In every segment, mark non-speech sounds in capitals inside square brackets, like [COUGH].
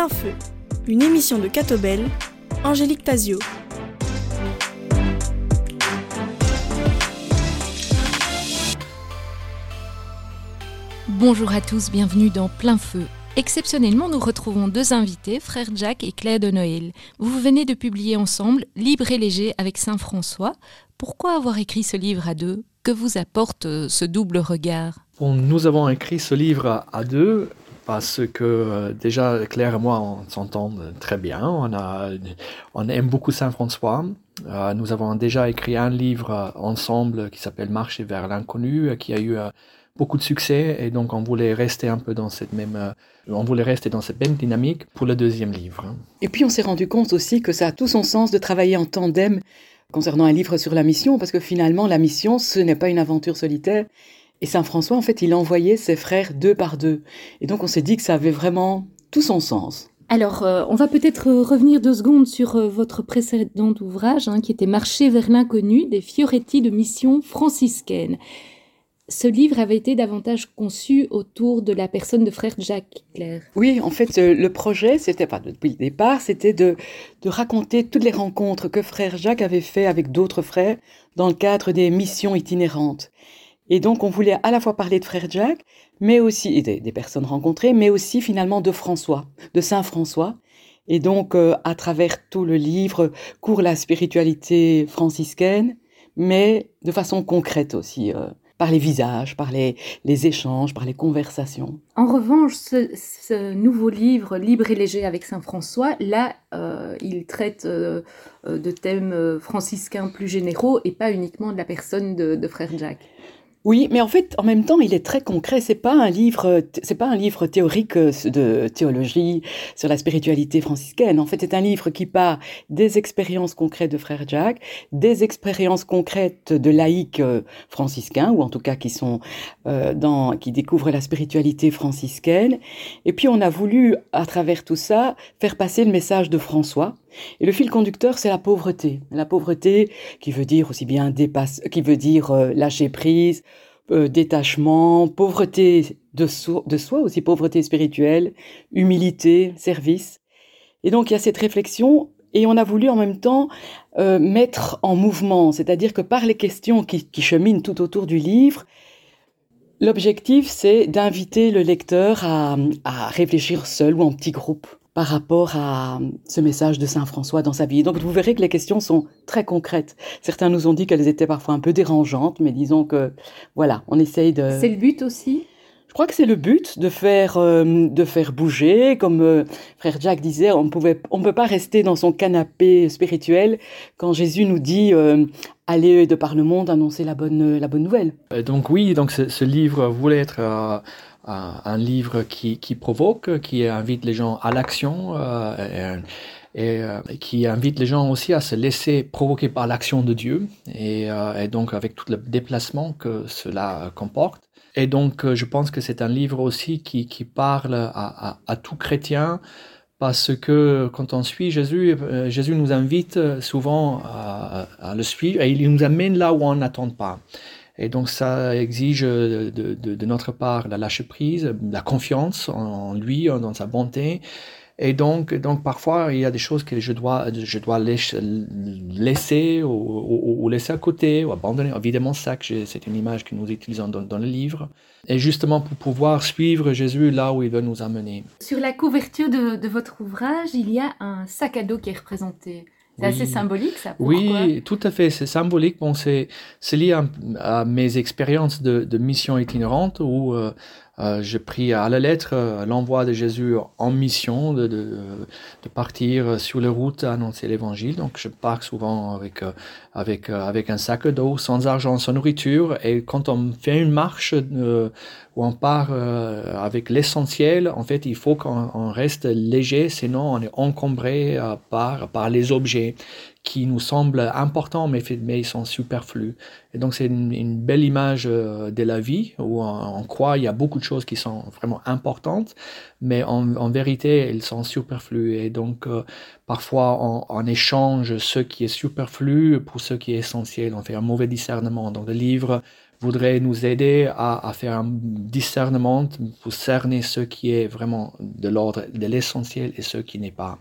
Plein Feu, une émission de Catobel, Angélique Tazio. Bonjour à tous, bienvenue dans Plein Feu. Exceptionnellement, nous retrouvons deux invités, frère Jacques et Claire de Noël. Vous venez de publier ensemble Libre et léger avec Saint François. Pourquoi avoir écrit ce livre à deux? Que vous apporte euh, ce double regard? Bon, Nous avons écrit ce livre à deux parce que euh, déjà Claire et moi on s'entend très bien, on, a, on aime beaucoup Saint François. Euh, nous avons déjà écrit un livre ensemble qui s'appelle Marcher vers l'inconnu, qui a eu beaucoup de succès et donc on voulait rester un peu dans cette même on voulait rester dans cette même dynamique pour le deuxième livre. Et puis on s'est rendu compte aussi que ça a tout son sens de travailler en tandem concernant un livre sur la mission, parce que finalement, la mission, ce n'est pas une aventure solitaire. Et Saint François, en fait, il envoyait ses frères deux par deux. Et donc, on s'est dit que ça avait vraiment tout son sens. Alors, euh, on va peut-être revenir deux secondes sur euh, votre précédent ouvrage, hein, qui était Marcher vers l'inconnu, des Fioretti de mission franciscaine ce livre avait été davantage conçu autour de la personne de frère Jacques Claire. Oui, en fait, euh, le projet, c'était pas depuis le départ, c'était de, de raconter toutes les rencontres que frère Jacques avait fait avec d'autres frères dans le cadre des missions itinérantes. Et donc, on voulait à la fois parler de frère Jacques, mais aussi des, des personnes rencontrées, mais aussi finalement de François, de Saint François. Et donc, euh, à travers tout le livre, court la spiritualité franciscaine, mais de façon concrète aussi. Euh, par les visages, par les, échanges, par les conversations. En revanche, ce, nouveau livre, Libre et léger avec Saint François, là, euh, il traite de thèmes franciscains plus généraux et pas uniquement de la personne de Frère Jacques. Oui, mais en fait, en même temps, il est très concret. C'est pas un livre, c'est pas un livre théorique euh, de théologie sur la spiritualité franciscaine. En fait, c'est un livre qui part des expériences concrètes de Frère Jacques, des expériences concrètes de laïcs euh, franciscains, ou en tout cas qui sont euh, dans, qui découvrent la spiritualité franciscaine. Et puis, on a voulu, à travers tout ça, faire passer le message de François, et le fil conducteur, c'est la pauvreté. La pauvreté qui veut dire aussi bien dépasse, qui veut dire euh, lâcher prise, euh, détachement, pauvreté de, soi aussi, pauvreté spirituelle, humilité, service. Et donc il y a cette réflexion et on a voulu en même temps euh, mettre en mouvement, c'est-à-dire que par les questions qui, qui cheminent tout autour du livre, l'objectif c'est d'inviter le lecteur à, à réfléchir seul ou en petit groupe par rapport à ce message de Saint François dans sa vie. Donc vous verrez que les questions sont très concrètes. Certains nous ont dit qu'elles étaient parfois un peu dérangeantes, mais disons que voilà, on essaye de... C'est le but aussi? Je crois que c'est le but de faire euh, de faire bouger, comme euh, frère Jacques disait, on pouvait on peut pas rester dans son canapé spirituel quand Jésus nous dit euh, allez de par le monde annoncer la bonne la bonne nouvelle. donc oui, donc ce, ce livre voulait être un livre qui, qui, provoque, qui invite les gens à l'action euh, et, euh, qui invite les gens aussi à se laisser provoquer par l'action de Dieu et, euh, donc avec tout le déplacement que cela comporte. Et donc je pense que c'est un livre aussi qui, qui parle à, tout chrétien parce que quand on suit Jésus, Jésus nous invite souvent à le suivre et il nous amène là où on n'attend pas. Et donc ça exige de, de, notre part la lâche prise, la confiance en lui, dans sa bonté. Et donc, donc parfois, il y a des choses que je dois, je dois laisser ou, ou, laisser à côté ou abandonner. Évidemment, ça, c'est une image que nous utilisons dans, dans, le livre. Et justement pour pouvoir suivre Jésus là où il veut nous amener. Sur la couverture de votre ouvrage, il y a un sac à dos qui est représenté. C'est assez symbolique, ça. oui, tout à fait. C'est symbolique. Bon, c'est lié à, à, mes expériences de, de mission itinérante où euh, euh, j'ai pris à la lettre euh, l'envoi de Jésus en mission, de, partir sur les routes à annoncer l'évangile. Donc, je pars souvent avec, euh, avec, un sac d'eau, sans argent, sans nourriture. Et quand on fait une marche euh, où on part avec l'essentiel, en fait, il faut qu'on reste léger, sinon on est encombré par, par les objets qui nous semblent importants, mais, mais ils sont superflus. Et donc, c'est une, belle image euh, de la vie où on, on, croit il y a beaucoup de choses qui sont vraiment importantes, mais en, vérité, elles sont superflues. Et donc, euh, parfois, on, échange ce qui est superflu pour ce qui est essentiel. On fait un mauvais discernement. Donc, le livre voudrait nous aider à, faire un discernement pour cerner ce qui est vraiment de l'ordre de l'essentiel et ce qui n'est pas,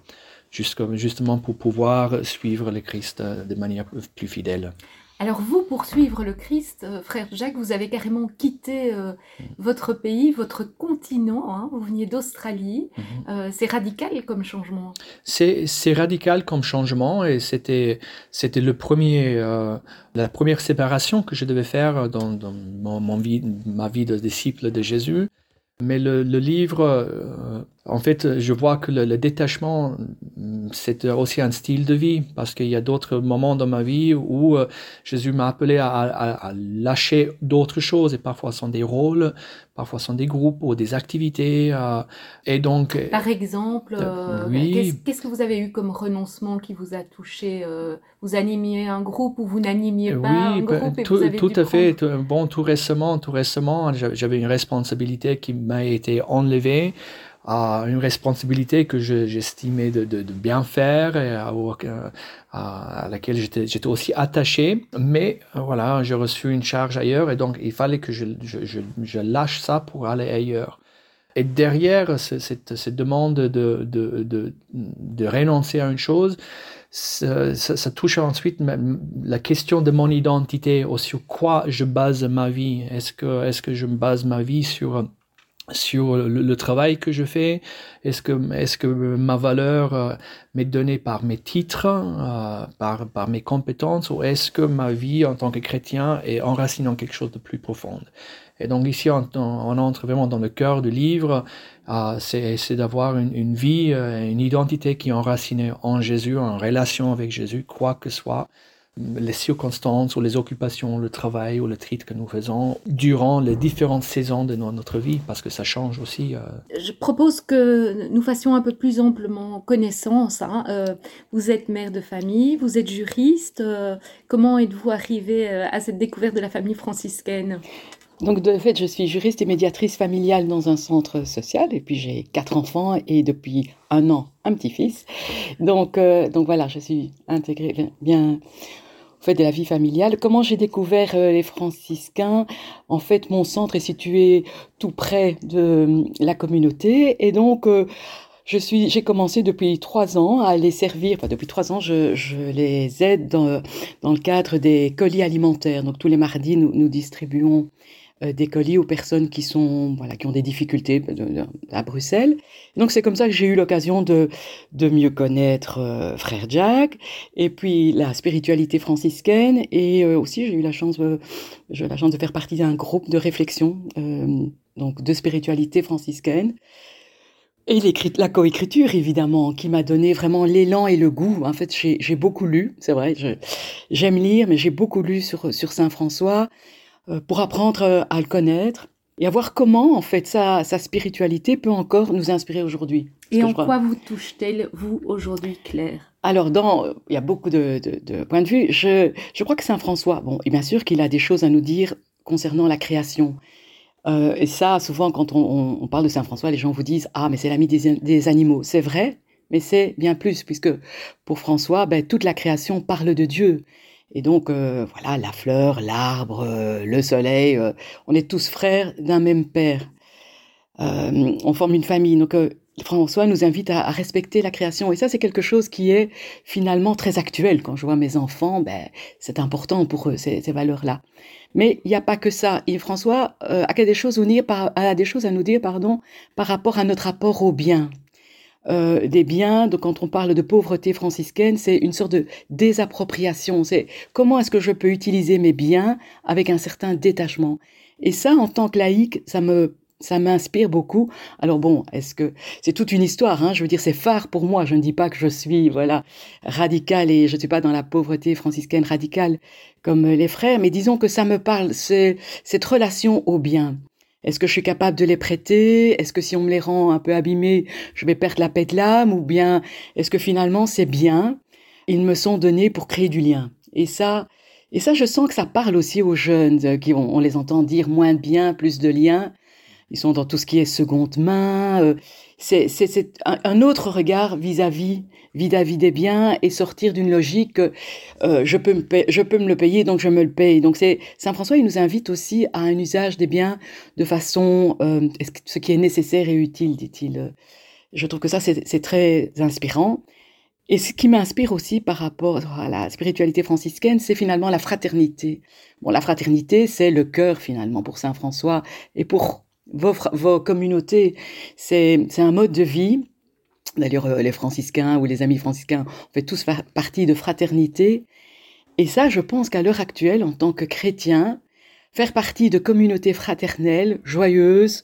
justement pour pouvoir suivre le Christ de manière plus fidèle. Alors vous, pour suivre le Christ, euh, frère Jacques, vous avez carrément quitté euh, votre pays, votre continent, hein. vous veniez d'Australie. Mhm. Euh, c'est radical comme changement. C'est radical comme changement et c'était le premier, la première séparation que je devais faire dans, mon vie, ma vie de disciple de Jésus. Mais le, livre, euh, en fait, je vois que le, détachement, c'est aussi un style de vie, parce qu'il y a d'autres moments dans ma vie où euh, Jésus m'a appelé à, lâcher d'autres choses, et parfois ce sont des rôles, parfois ce sont des groupes ou des activités. Euh, et donc, Par exemple, oui. qu'est-ce que vous avez eu comme renoncement qui vous a touché Vous animiez un groupe ou vous n'animiez pas un ben, groupe et tout, vous avez tout à fait. bon, tout récemment, tout récemment, j'avais une responsabilité qui m'a été enlevée à une responsabilité que j'estimais de, bien faire et à, laquelle j'étais aussi attaché. Mais euh, voilà, j'ai reçu une charge ailleurs et donc il fallait que je, je, lâche ça pour aller ailleurs. Et derrière cette, cette demande de, de, de, renoncer à une chose, ça, touche ensuite la question de mon identité, sur quoi je base ma vie. Est-ce que, est -ce que je base ma vie sur sur le, travail que je fais. Est-ce que, est que ma valeur euh, m'est donnée par mes titres, euh, par, par mes compétences, ou est-ce que ma vie en tant que chrétien est enracinée dans quelque chose de plus profond? Et donc ici, on, entre vraiment dans le cœur du livre, euh, c'est d'avoir une, une, vie, une identité qui est enracinée en Jésus, en relation avec Jésus, quoi que soit les circonstances ou les occupations, le travail ou le titre que nous faisons durant les différentes saisons de notre vie, parce que ça change aussi. Euh. Je propose que nous fassions un peu plus amplement connaissance. Hein. Euh, vous êtes mère de famille, vous êtes juriste. Euh, comment êtes-vous arrivé à cette découverte de la famille franciscaine? Donc, de fait, je suis juriste et médiatrice familiale dans un centre social, et puis j'ai quatre enfants et depuis un an, un petit-fils. Donc, donc voilà, je suis intégrée bien en fait, de la vie familiale. Comment j'ai découvert euh, les franciscains? En fait, mon centre est situé tout près de euh, la communauté et donc euh, je suis, j'ai commencé depuis trois ans à les servir. Enfin, depuis trois ans, je, je les aide dans, dans, le cadre des colis alimentaires. Donc tous les mardis, nous, nous distribuons des colis aux personnes qui sont voilà qui ont des difficultés à Bruxelles. Donc c'est comme ça que j'ai eu l'occasion de de mieux connaître euh, frère Jack et puis la spiritualité franciscaine et euh, aussi j'ai eu la chance j'ai la chance de faire partie d'un groupe de réflexion donc de spiritualité franciscaine. Et la coécriture, évidemment, qui m'a donné vraiment l'élan et le goût. En fait, j'ai beaucoup lu, c'est vrai, j'aime lire, mais j'ai beaucoup lu sur, sur Saint François. Euh, pour apprendre euh, à le connaître et à voir comment, en fait, sa, sa spiritualité peut encore nous inspirer aujourd'hui. Et en quoi vous touche-t-elle, vous, aujourd'hui, Claire? Alors, dans, il y a beaucoup de, de, de, points de vue. Je, je crois que Saint François, bon, et bien sûr qu'il a des choses à nous dire concernant la création. Euh, et ça, souvent, quand on, on, parle de Saint François, les gens vous disent Ah, mais c'est l'ami des, des, animaux. C'est vrai, mais c'est bien plus, puisque pour François, ben, toute la création parle de Dieu. Et donc, euh, voilà, la fleur, l'arbre, euh, le soleil, euh, on est tous frères d'un même père. on forme une famille. Donc, François nous invite à, respecter la création. Et ça, c'est quelque chose qui est finalement très actuel. Quand je vois mes enfants, ben, c'est important pour eux, ces, ces valeurs-là. Mais il n'y a pas que ça. Et François a, des choses à nous dire, des choses à nous dire pardon, par rapport à notre rapport au bien. Euh, des biens. Donc, quand on parle de pauvreté franciscaine, c'est une sorte de désappropriation. C'est comment est-ce que je peux utiliser mes biens avec un certain détachement? Et ça, en tant que laïque, ça me ça m'inspire beaucoup. Alors bon, est-ce que c'est toute une histoire hein? Je veux dire, c'est phare pour moi. Je ne dis pas que je suis voilà radical et je ne suis pas dans la pauvreté franciscaine radicale comme les frères, mais disons que ça me parle. C'est cette relation au bien. Est-ce que je suis capable de les prêter? Est-ce que si on me les rend un peu abîmés, je vais perdre la paix de l'âme? Ou bien est-ce que finalement c'est bien? Ils me sont donnés pour créer du lien. Et ça, et ça, je sens que ça parle aussi aux jeunes euh, qui on, les entend dire moins de bien, plus de lien. Ils sont dans tout ce qui est seconde main. Euh, c'est un, autre regard vis-à-vis vis-à-vis des biens et sortir d'une logique euh, je peux me le payer donc je me le paye donc saint François il nous invite aussi à un usage des biens de façon euh, ce qui est nécessaire et utile dit-il je trouve que ça c'est très inspirant et ce qui m'inspire aussi par rapport à la spiritualité franciscaine, c'est finalement la fraternité. Bon, la fraternité, c'est le cœur finalement pour Saint François et pour vos, vos communautés. C'est un mode de vie. D'ailleurs, euh, les franciscains ou les amis franciscains, on fait tous partie de fraternité. Et ça, je pense qu'à l'heure actuelle, en tant que chrétien, faire partie de communautés fraternelles, joyeuses,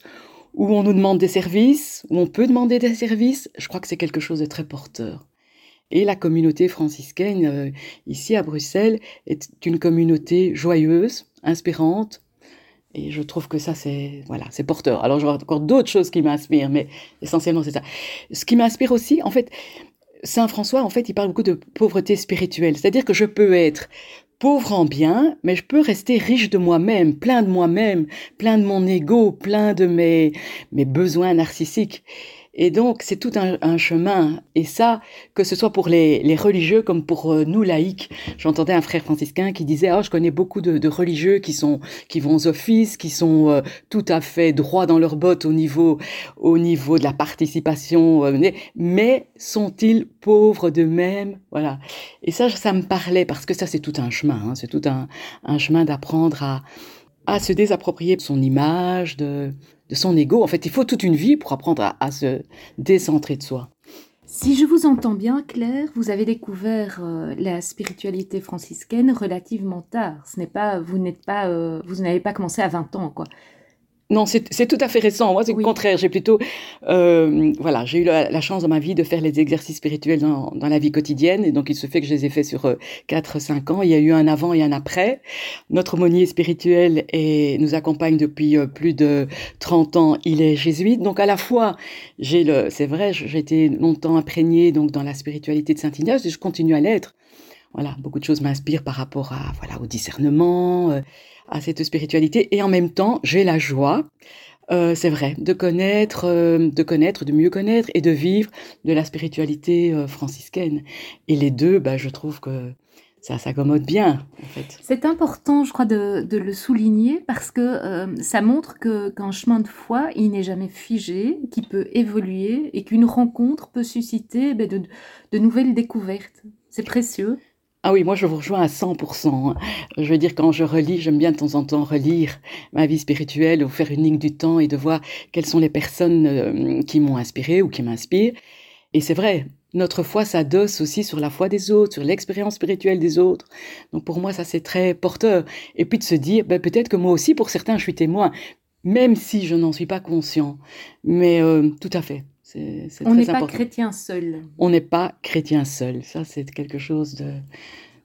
où on nous demande des services, où on peut demander des services, je crois que c'est quelque chose de très porteur. Et la communauté franciscaine, euh, ici à Bruxelles, est une communauté joyeuse, inspirante, et je trouve que ça, c'est voilà, c'est porteur. Alors, je vois encore d'autres choses qui m'inspirent, mais essentiellement, c'est ça. Ce qui m'inspire aussi, en fait, Saint François, en fait, il parle beaucoup de pauvreté spirituelle. C'est-à-dire que je peux être pauvre en bien, mais je peux rester riche de moi-même, plein de moi-même, plein de mon ego, plein de mes, mes besoins narcissiques. Et donc, c'est tout un, chemin. Et ça, que ce soit pour les, religieux comme pour euh, nous laïcs. J'entendais un frère franciscain qui disait, oh, je connais beaucoup de, religieux qui sont, qui vont aux offices, qui sont euh, tout à fait droits dans leurs bottes au niveau, au niveau de la participation, euh, mais sont-ils pauvres d'eux-mêmes? Voilà. Et ça, ça me parlait parce que ça, c'est tout un chemin. Hein. c'est tout un, un chemin d'apprendre à, à se désapproprier son image, de, de son ego. En fait, il faut toute une vie pour apprendre à, se décentrer de soi. Si je vous entends bien, Claire, vous avez découvert euh, la spiritualité franciscaine relativement tard. Ce n'est pas, vous n'êtes pas, euh, vous n'avez pas commencé à 20 ans, quoi. Non, c'est tout à fait récent. Moi, c'est le contraire. J'ai plutôt, euh, voilà, j'ai eu la, chance dans ma vie de faire les exercices spirituels dans, dans, la vie quotidienne, et donc il se fait que je les ai faits sur euh, 4-5 ans. Il y a eu un avant et un après. Notre aumônier spirituel et nous accompagne depuis euh, plus de 30 ans. Il est jésuite, donc à la fois, j'ai le, c'est vrai, j'ai été longtemps imprégnée donc dans la spiritualité de Saint Ignace, et je continue à l'être. Voilà, beaucoup de choses m'inspirent par rapport à, voilà, au discernement. À cette spiritualité et en même temps j'ai la joie euh, c'est vrai de connaître euh, de connaître de mieux connaître et de vivre de la spiritualité euh, franciscaine. Et les deux bah, je trouve que ça s'accommode bien en fait. C'est important je crois de, le souligner parce que ça montre que qu'un chemin de foi il n'est jamais figé qui peut évoluer et qu'une rencontre peut susciter bah, de, de nouvelles découvertes. C'est précieux ah oui, moi je vous rejoins à 100%. Je veux dire, quand je relis, j'aime bien de temps en temps relire ma vie spirituelle ou faire une ligne du temps et de voir quelles sont les personnes euh, qui m'ont inspiré ou qui m'inspirent. Et c'est vrai, notre foi s'adosse aussi sur la foi des autres, sur l'expérience spirituelle des autres. Donc pour moi, ça c'est très porteur. Et puis de se dire, ben, peut-être que moi aussi, pour certains, je suis témoin, même si je n'en suis pas conscient. Mais euh, tout à fait. On n'est pas chrétien seul. On n'est pas chrétien seul. Ça, c'est quelque chose de,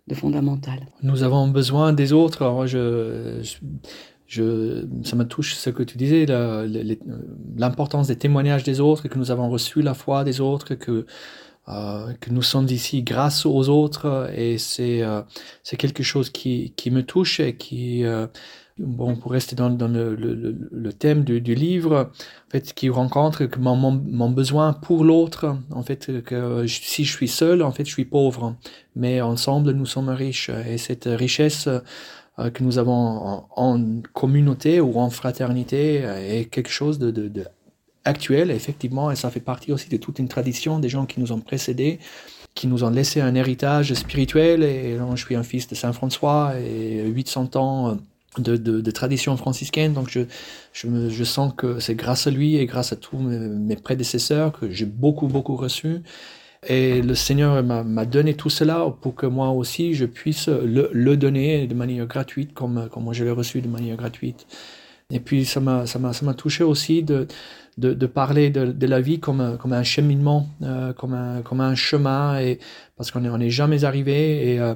de, fondamental. Nous avons besoin des autres. Alors, je, je, ça me touche ce que tu disais, l'importance des témoignages des autres, que nous avons reçu la foi des autres, que, euh, que nous sommes ici grâce aux autres. Et c'est euh, quelque chose qui, qui me touche et qui... Euh, bon, pour rester dans, le, le, le, thème du, du, livre, en fait, qui rencontre mon, mon, mon besoin pour l'autre, en fait, que si je suis seul, en fait, je suis pauvre, mais ensemble, nous sommes riches. Et cette richesse euh, que nous avons en, communauté ou en fraternité est quelque chose de, de, de actuel, effectivement, et ça fait partie aussi de toute une tradition des gens qui nous ont précédés qui nous ont laissé un héritage spirituel. Et donc, je suis un fils de Saint François et 800 ans de, tradition franciscaine. Donc je, je, sens que c'est grâce à lui et grâce à tous mes, prédécesseurs que j'ai beaucoup, beaucoup reçu. Et le Seigneur m'a donné tout cela pour que moi aussi je puisse le, le donner de manière gratuite comme, comme moi je l'ai reçu de manière gratuite. Et puis ça m'a touché aussi de, de, parler de, la vie comme, comme un cheminement, euh, comme, un, comme un chemin, et, parce qu'on n'est est jamais arrivé. Et, euh,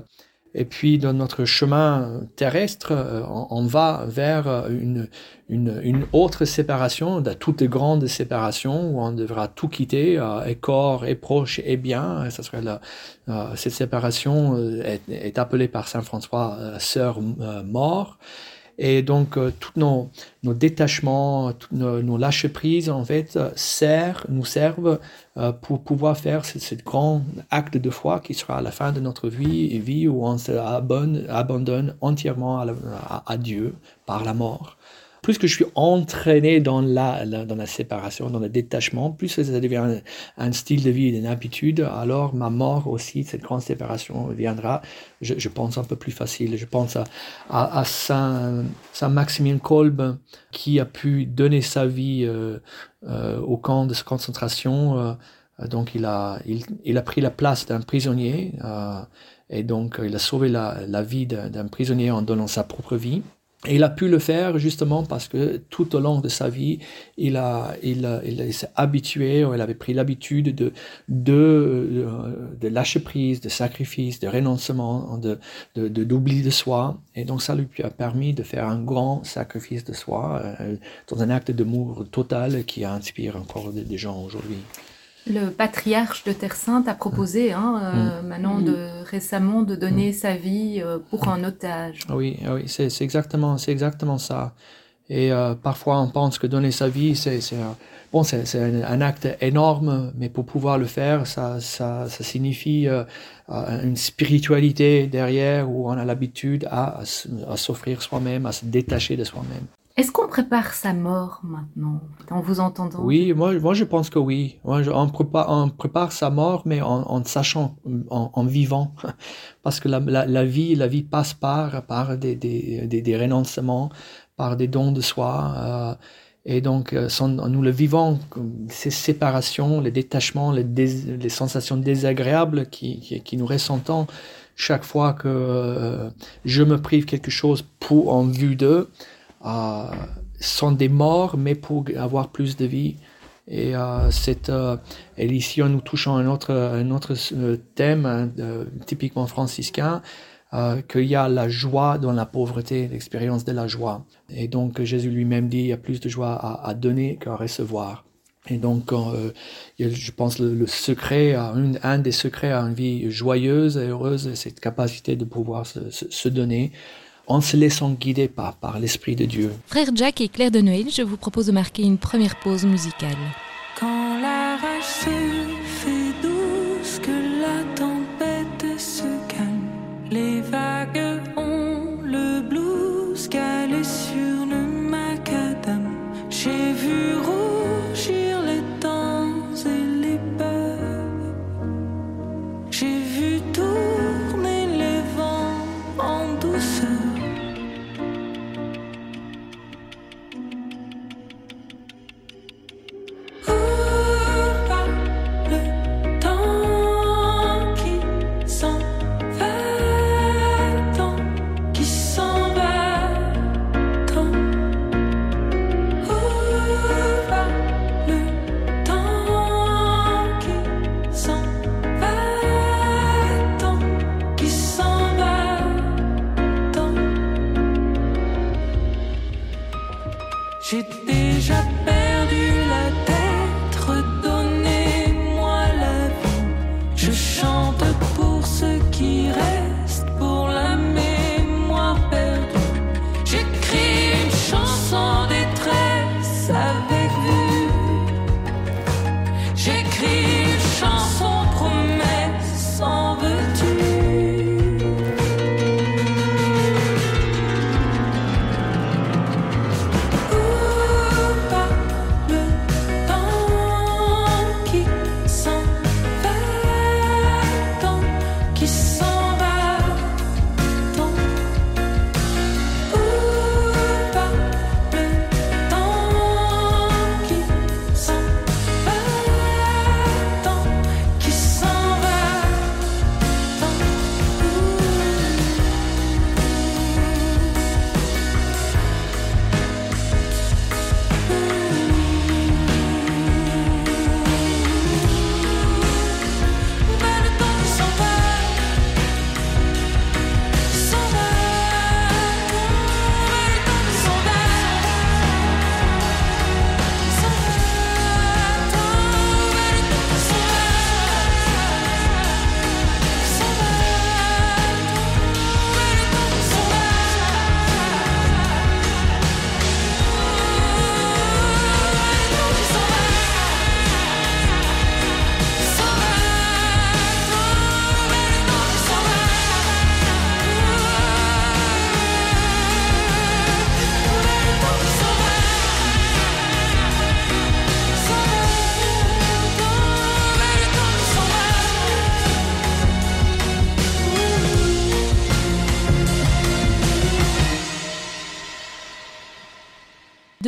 et puis, dans notre chemin terrestre, euh, on, va vers une, une, une, autre séparation, de toutes les grandes séparations, où on devra tout quitter, euh, et corps, et proche, et bien. ça serait la, euh, cette séparation est, est, appelée par Saint François sœur mort. Et donc, euh, tous nos, détachements, nos, nos lâcher-prises, en fait, euh, servent, nous servent euh, pour pouvoir faire ce, grand acte de foi qui sera à la fin de notre vie, vie où on se abonne, abandonne entièrement à Dieu par la mort plus que je suis entraîné dans la, dans la séparation, dans le détachement, plus ça devient un, un style de vie, une habitude, alors ma mort aussi, cette grande séparation viendra, je, je pense, un peu plus facile. Je pense à, à, à Saint, Saint Maximilien Kolb, qui a pu donner sa vie euh, euh, au camp de concentration. Euh, donc il a, il, il, a pris la place d'un prisonnier, euh, et donc il a sauvé la, la vie d'un prisonnier en donnant sa propre vie. Et il a pu le faire justement parce que tout au long de sa vie, il, s'est habitué, il avait pris l'habitude de, de, de, lâcher prise, de sacrifice, de renoncement, de, d'oubli de soi. Et donc ça lui a permis de faire un grand sacrifice de soi euh, dans un acte d'amour total qui inspire encore des gens aujourd'hui le patriarche de Terre Sainte a proposé hein, euh, mmh. maintenant de, récemment de donner mmh. sa vie euh, pour un otage. Oui, oui c'est exactement, exactement ça. Et euh, parfois on pense que donner sa vie, c'est bon, c'est un, un, acte énorme, mais pour pouvoir le faire, ça, ça, ça signifie euh, une spiritualité derrière où on a l'habitude à, à s'offrir soi-même, à se détacher de soi-même. Est-ce qu'on prépare sa mort maintenant, en vous entendant? Oui, moi, moi je pense que oui. On, prépare, sa mort, mais en, sachant, en, vivant. [LAUGHS] Parce que la, vie, la vie passe par, des, des, des, des renoncements, par des dons de soi. Euh, et donc, euh, nous le vivons, ces séparations, les détachements, les, les sensations désagréables qui, qui, qui, nous ressentons chaque fois que euh, je me prive quelque chose pour en vue d'eux euh, sont des morts, mais pour avoir plus de vie. Et, euh, cette, euh, et ici, nous touchons un autre, un autre euh, thème hein, euh, typiquement franciscain, euh, qu'il y a la joie dans la pauvreté, l'expérience de la joie. Et donc, Jésus lui-même dit, il y a plus de joie à, donner qu'à recevoir. Et donc, euh, je pense le, le secret, un, des secrets à une vie joyeuse et heureuse, c'est cette capacité de pouvoir se donner, en se laissant guider par, par l'Esprit de Dieu. Frère Jack et Claire de Noël, je vous propose de marquer une première pause musicale.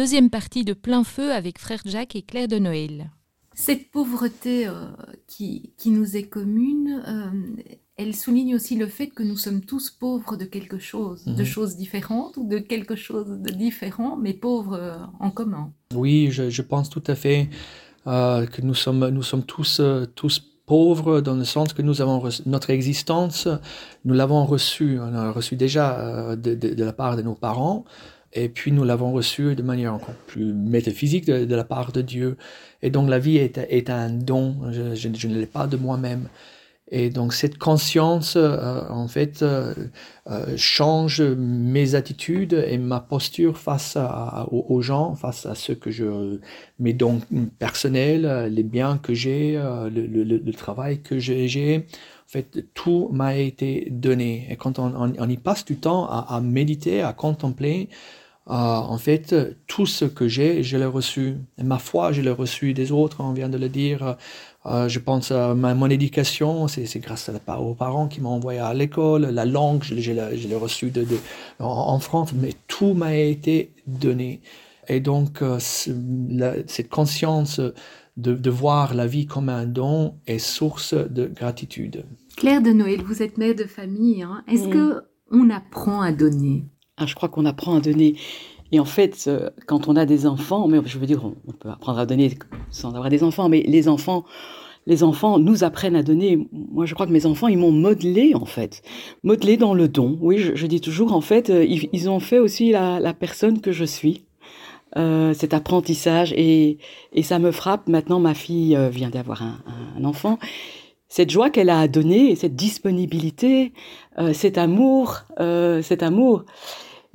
Deuxième partie de plein feu avec frère Jacques et Claire de Noël. Cette pauvreté euh, qui, qui, nous est commune, euh, elle souligne aussi le fait que nous sommes tous pauvres de quelque chose, de Mhm. choses différentes ou de quelque chose de différent, mais pauvres euh, en commun. Oui, je, je pense tout à fait euh, que nous sommes, nous sommes tous, euh, tous pauvres dans le sens que nous avons reçu- notre existence, nous l'avons reçue, on l'a reçue déjà euh, de, de- de la part de nos parents, et puis nous l'avons reçue de manière encore plus métaphysique de, la part de Dieu. Et donc la vie est, est un don, je, ne l'ai pas de moi-même. Et donc cette conscience, euh, en fait, euh, euh, change mes attitudes et ma posture face aux, gens, face à ce que je, mes dons personnels, les biens que j'ai, le, travail que j'ai. En fait, tout m'a été donné. Et quand on, y passe du temps à méditer, à contempler, euh, en fait, tout ce que j'ai, je l'ai reçu. Et ma foi, je l'ai reçu des autres, on vient de le dire. Euh, je pense à ma, mon éducation, c'est grâce à la- aux parents qui m'ont envoyé à l'école. La langue, je, l'ai- je l'ai reçue de, de- en, en France, mais tout m'a été donné. Et donc, euh, la- cette conscience de, de voir la vie comme un don est source de gratitude. Claire de Noël, vous êtes mère de famille. hein. Est-ce Mm. que on apprend à donner? Ah, je crois qu'on apprend à donner. Et en fait, euh, quand on a des enfants, mais je veux dire, on, peut apprendre à donner sans avoir des enfants, mais les enfants, les enfants nous apprennent à donner. Moi, je crois que mes enfants, ils m'ont modelé, en fait. Modelé dans le don. Oui, je, dis toujours, en fait, euh, ils, ont fait aussi la, la personne que je suis. Euh, cet apprentissage et, et ça me frappe. Maintenant, ma fille vient d'avoir un, enfant. Cette joie qu'elle a à donner, cette disponibilité, cet amour, cet amour.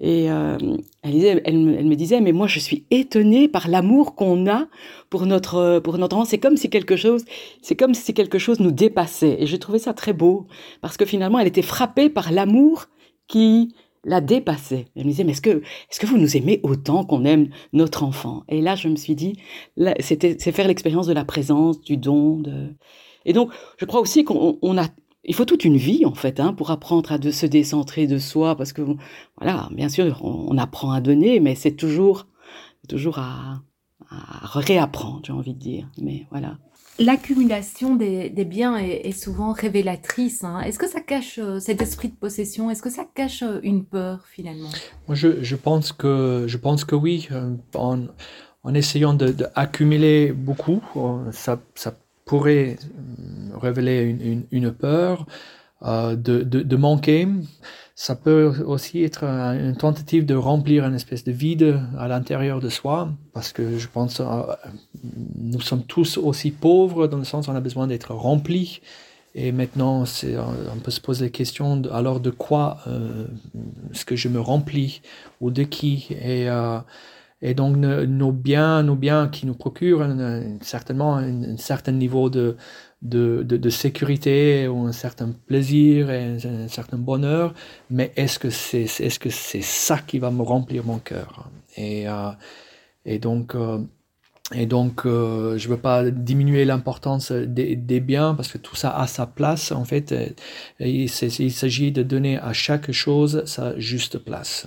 Et euh, elle, disait, elle, me- disait, mais moi je suis étonnée par l'amour qu'on a pour notre pour notre enfant. C'est comme si quelque chose, c'est comme si quelque chose nous dépassait. Et j'ai trouvé ça très beau parce que finalement elle était frappée par l'amour qui la dépassait. Elle me disait, mais est-ce que est-ce que vous nous aimez autant qu'on aime notre enfant? Et là je me suis dit, c'était c'est faire l'expérience de la présence, du don. De... Et donc je crois aussi qu'on on a il faut toute une vie en fait hein, pour apprendre à de se décentrer de soi parce que voilà bien sûr on, on apprend à donner mais c'est toujours toujours à, à réapprendre j'ai envie de dire mais voilà L'accumulation des, des biens est, est souvent révélatrice. hein. Est-ce que ça cache euh, cet esprit de possession? Est-ce que ça cache euh, une peur finalement? Moi, je, je pense que je pense que oui. euh, En, en essayant de, de accumuler beaucoup, ça, ça pourrait euh, révéler une, une, peur euh, de, de, manquer. Ça peut aussi être un- une tentative de remplir une espèce de vide à l'intérieur de soi, parce que je pense euh, nous sommes tous aussi pauvres dans le sens où on a besoin d'être remplis. Et maintenant, on peut se poser la question alors de quoi est-ce que je me remplis ou de qui et donc nos biens, nos biens qui nous procurent certainement un, certain niveau de, de, sécurité ou un certain plaisir et un, certain bonheur, mais est-ce que c'est est-ce que c'est ça qui va me remplir mon cœur? Et, euh, donc euh, et donc, euh, je ne veux pas diminuer l'importance des, des biens parce que tout ça a sa place. En fait, Euh, il s'agit de donner à chaque chose sa juste place.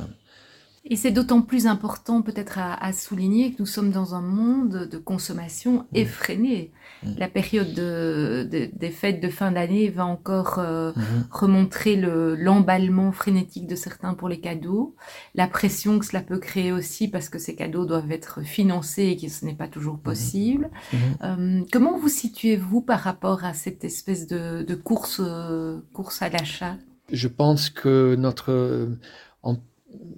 Et c'est d'autant plus important peut-être à, à souligner que nous sommes dans un monde de consommation effrénée. Mm. La période de- de- des fêtes de fin d'année va encore euh, Mhm. remontrer le- l'emballement frénétique de certains pour les cadeaux, la pression que cela peut créer aussi parce que ces cadeaux doivent être financés et que ce n'est pas toujours possible. Mhm. Euh, comment vous situez-vous par rapport à cette espèce de, de course, euh, course à l'achat? Je pense que notre, euh, en-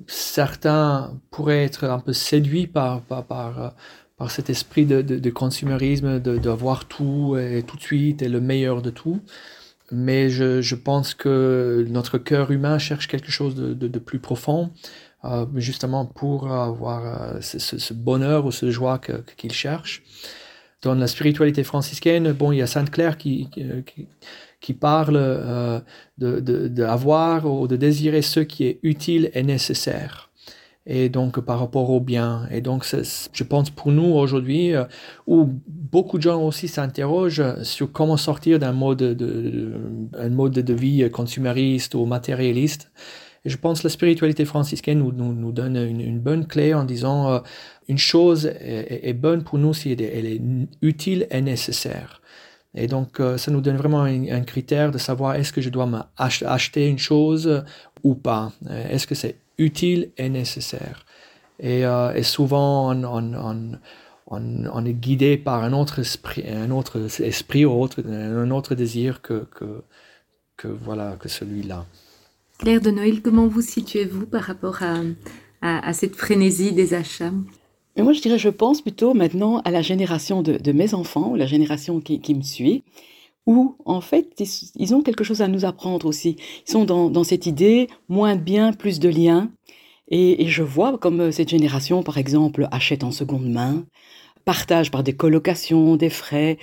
certains pourraient être un peu séduits par, par, par, euh, par cet esprit de, de, de consumérisme, d'avoir tout et tout de suite et le meilleur de tout. Mais je, je pense que notre cœur humain cherche quelque chose de, plus profond, euh, justement pour avoir euh, ce, bonheur ou ce joie qu'il cherche. Dans la spiritualité franciscaine, bon, il y a Sainte Claire qui, qui, qui- parle euh, de, de, d'avoir ou de désirer ce qui est utile et nécessaire. Et donc par rapport au bien. Et donc je pense pour nous aujourd'hui, euh, où beaucoup de gens aussi s'interrogent sur comment sortir d'un mode de, un mode de vie consumériste ou matérialiste. Je pense que la spiritualité franciscaine nous, nous, donne une, bonne clé en disant euh, une chose est, bonne pour nous si elle est utile et nécessaire. Et donc, euh, ça nous donne vraiment un, critère de savoir est-ce que je dois acheter une chose ou pas. Est-ce que c'est utile et nécessaire? Et, euh, souvent, on, est guidé par un autre esprit, un autre esprit ou un autre désir que, que, voilà que celui-là. Claire de Noël, comment vous situez-vous par rapport à, cette frénésie des achats? Mais Moi, je dirais, je pense plutôt maintenant à la génération de, mes enfants, la génération qui, me suit, où en fait, ils, ont quelque chose à nous apprendre aussi. Ils sont dans, cette idée, moins de biens, plus de liens. Et, je vois comme cette génération, par exemple, achète en seconde main, partage par des colocations, des frais.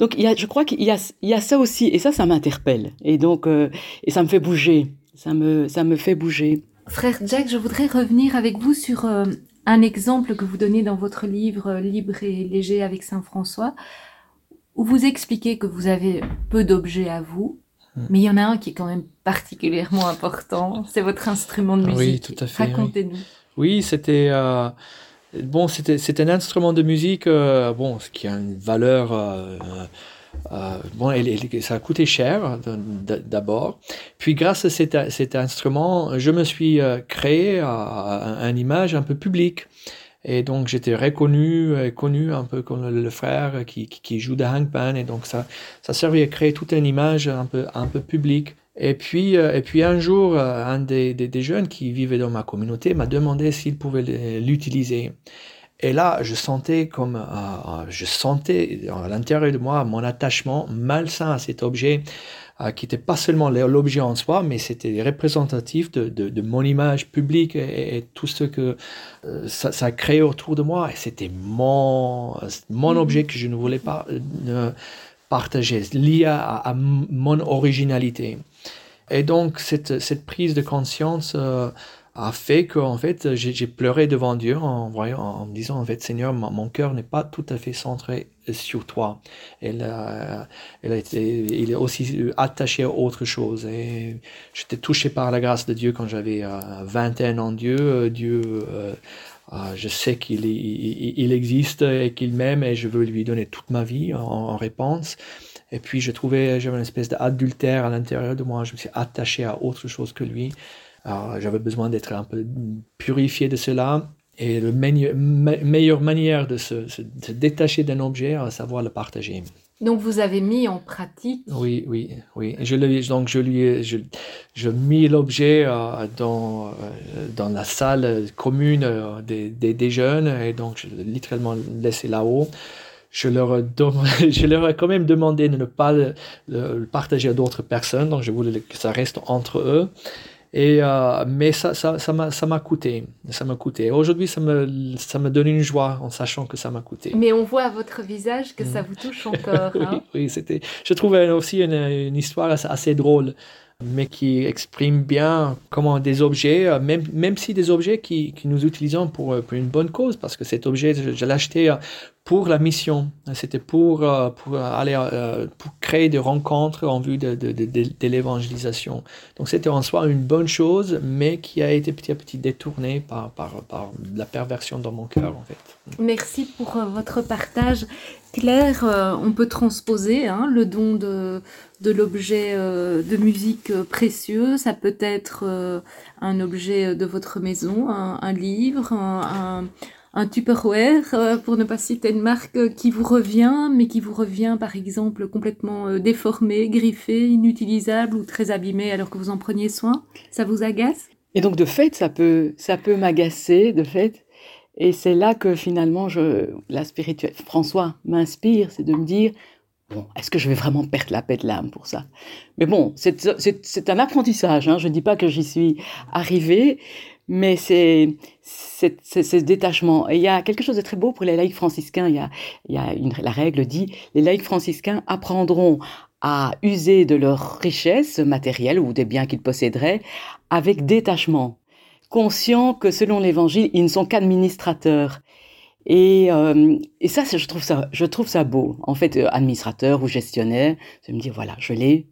Donc, il y a, je crois qu'il y a, il y a ça aussi, et ça, ça m'interpelle. Et donc, euh, et ça me fait bouger. Ça me, ça me fait bouger. Frère Jack, je voudrais revenir avec vous sur euh, un exemple que vous donnez dans votre livre euh, Libre et léger avec Saint François, où vous expliquez que vous avez peu d'objets à vous, Hmm. Mais il y en a un qui est quand même particulièrement important. C'est votre instrument de musique. Oui, tout à fait. Racontez-nous. Oui, oui c'était euh, bon, c'était c'est un instrument de musique euh, bon, qui a une valeur. Euh, euh bon, ça a coûté cher d'abord. Puis grâce à cet, instrument, je me suis euh, créé à, à, une image un peu publique. Et donc j'étais reconnu, euh, connu un peu comme le, frère qui, joue de hangpan. Et donc ça, ça servait à créer toute une image un peu, un peu publique. Et puis, et puis un jour, un des, des, des jeunes qui vivait dans ma communauté m'a demandé s'il pouvait l'utiliser. Et là, je sentais comme, euh, je sentais à l'intérieur de moi mon attachement malsain à cet objet euh, qui n'était pas seulement l'objet en soi, mais c'était représentatif de, de, de, mon image publique et, et tout ce que euh, ça, ça créait autour de moi. Et c'était mon, mon objet que je ne voulais pas euh, partager, lié à, à, mon originalité. Et donc, cette, cette prise de conscience euh, a fait que fait j'ai pleuré devant Dieu en me disant en fait Seigneur mon, cœur n'est pas tout à fait centré sur toi. Il est aussi attaché à autre chose. Et j'étais touché par la grâce de Dieu quand j'avais euh, 21 ans. Dieu Dieu euh, euh, je sais qu'il il, il existe et qu'il m'aime et je veux lui donner toute ma vie en, en réponse. Et puis je trouvais j'avais une espèce d'adultère à l'intérieur de moi. Je me suis attaché à autre chose que lui j'avais besoin d'être un peu purifié de cela. Et la me meilleure manière de se, se, se détacher d'un objet, à savoir le partager. Donc vous avez mis en pratique. Oui, oui, oui. Je lui, donc je lui, je, je mis l'objet euh, dans euh, dans la salle commune euh, des, des, des jeunes et donc je l'ai littéralement laissé là-haut. Je leur, [LAUGHS] je leur ai quand même demandé de ne pas le, le partager à d'autres personnes, donc je voulais que ça reste entre eux. Et, euh, mais ça, ça, ça m'a, ça m'a coûté. Ça m'a coûté. Aujourd'hui, ça me, ça me donne une joie en sachant que ça m'a coûté. Mais on voit à votre visage que ça vous touche encore. [LAUGHS] oui, hein oui, c'était. Je trouvais aussi une, une histoire assez, drôle mais qui exprime bien comment des objets, euh, même, même si des objets qui, qui nous utilisons pour, pour, une bonne cause, parce que cet objet, je, je l'ai acheté euh, pour la mission, c'était pour, euh, pour, aller, pour créer des rencontres en vue de, de, de, de l'évangélisation. Donc c'était en soi une bonne chose, mais qui a été petit à petit détournée par, par, par la perversion dans mon cœur, en fait. Merci pour votre partage. Claire, euh, on peut transposer hein, le don de, de l'objet euh, de musique euh, précieux. Ça peut être euh, un objet de votre maison, un, livre, un, un Tupperware, euh, pour ne pas citer une marque qui vous revient, mais qui vous revient par exemple complètement euh, déformé, griffé, inutilisable ou très abîmé alors que vous en preniez soin? Ça vous agace? Et donc de fait, ça peut, ça peut m'agacer, de fait. Et c'est là que finalement, je, la spirituelle, François m'inspire, c'est de me dire, bon, est-ce que je vais vraiment perdre la paix de l'âme pour ça? Mais bon, c'est un apprentissage, hein, je ne dis pas que j'y suis arrivée, mais c'est ce détachement. Et il y a quelque chose de très beau pour les laïcs franciscains. Il y a, il y a une, la règle dit, les laïcs franciscains apprendront à user de leur richesse matérielle ou des biens qu'ils posséderaient avec détachement conscients que selon l'évangile, ils ne sont qu'administrateurs. Et, euh, et ça, je trouve ça, je trouve ça beau. En fait, euh, administrateur ou gestionnaire, c'est me dire voilà, je l'ai.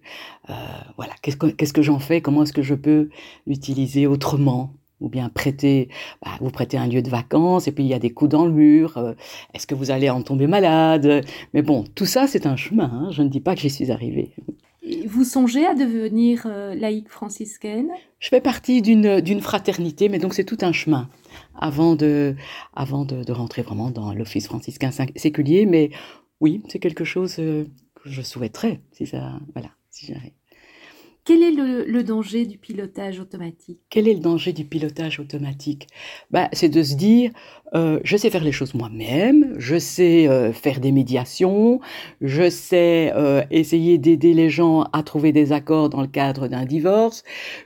Euh, voilà, qu'est-ce que, qu'est-ce que j'en fais? Comment est-ce que je peux l'utiliser autrement? Ou bien prêter, bah, vous prêtez un lieu de vacances et puis il y a des coups dans le mur. euh, Est-ce que vous allez en tomber malade? Mais bon, tout ça, c'est un chemin. hein. Je ne dis pas que j'y suis arrivée. Vous songez à devenir euh, laïque franciscaine? Je fais partie d'une fraternité, mais donc c'est tout un chemin avant de avant de, de rentrer vraiment dans l'office franciscain séculier. Mais oui, c'est quelque chose euh, que je souhaiterais si ça voilà si j'arrive. Quel est le, danger du pilotage automatique? Quel est le danger du pilotage automatique? C'est de se dire, euh, je sais faire les choses moi-même, je sais euh, faire des médiations, je sais euh, essayer d'aider les gens à trouver des accords dans le cadre d'un divorce,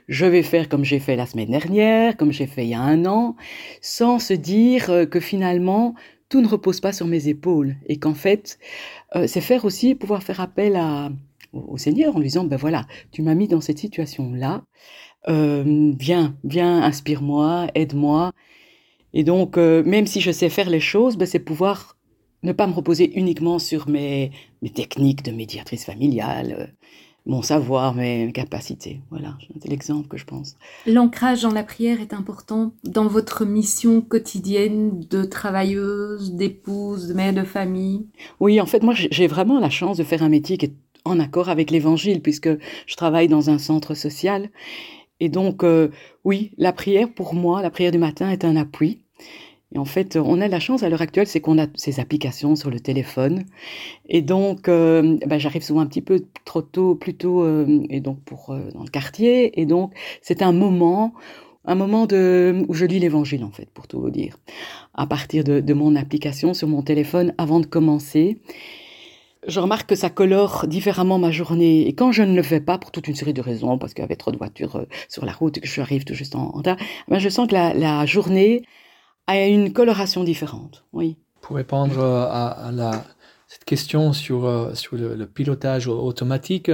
je vais faire comme j'ai fait la semaine dernière, comme j'ai fait il y a un an, sans se dire que finalement, tout ne repose pas sur mes épaules et qu'en fait, c'est faire aussi pouvoir faire appel à, au, Seigneur en lui disant, ben voilà, tu m'as mis dans cette situation-là, euh, viens, viens, inspire-moi, aide-moi. Et donc, euh, même si je sais faire les choses, ben, c'est pouvoir ne pas me reposer uniquement sur mes, mes techniques de médiatrice familiale, euh, mon savoir, mes capacités. Voilà, c'est l'exemple que je pense. L'ancrage dans la prière est important dans votre mission quotidienne de travailleuse, d'épouse, de mère de famille? Oui, en fait, moi, j'ai j'ai vraiment la chance de faire un métier qui est en accord avec l'Évangile, puisque je travaille dans un centre social. Et donc, euh, oui, la prière, pour moi, la prière du matin est un appui. Et en fait, on a la chance à l'heure actuelle, c'est qu'on a ces applications sur le téléphone. Et donc, euh, ben, j'arrive souvent un petit peu trop tôt, plus tôt, euh, et donc pour euh, dans le quartier. Et donc, c'est un moment, un moment de, où je lis l'Évangile, en fait, pour tout vous dire, à partir de, de mon application sur mon téléphone avant de commencer. Je remarque que ça colore différemment ma journée. Et quand je ne le fais pas, pour toute une série de raisons, parce qu'il y avait trop de voitures euh, sur la route et que je arrive tout juste en en retard, ben, je sens que la, journée a une coloration différente. Oui. Pour répondre euh, à, cette question sur, euh, sur le, pilotage au- automatique,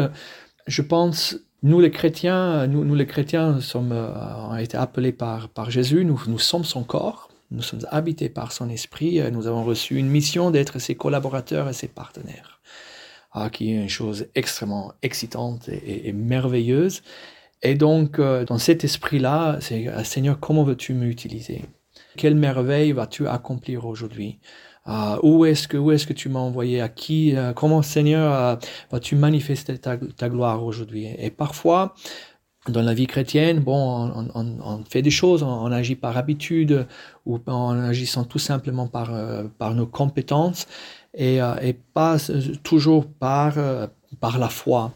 je pense, nous les chrétiens, nous, nous les chrétiens sommes, ont été appelés par, par Jésus, nous, nous sommes son corps, nous sommes habités par son esprit, nous avons reçu une mission d'être ses collaborateurs et ses partenaires, ah, qui est une chose extrêmement excitante et, merveilleuse. Et donc, euh, dans cet esprit-là, c'est Seigneur, comment veux-tu m'utiliser? Quelle merveille vas-tu accomplir aujourd'hui? Euh, Où est-ce que, tu m'as envoyé? À qui euh, Comment, Seigneur, euh, vas-tu manifester ta gloire aujourd'hui? Et parfois, dans la vie chrétienne, bon, on, fait des choses, on, agit par habitude ou en agissant tout simplement par, euh, nos compétences et, euh, pas euh, toujours par, par la foi.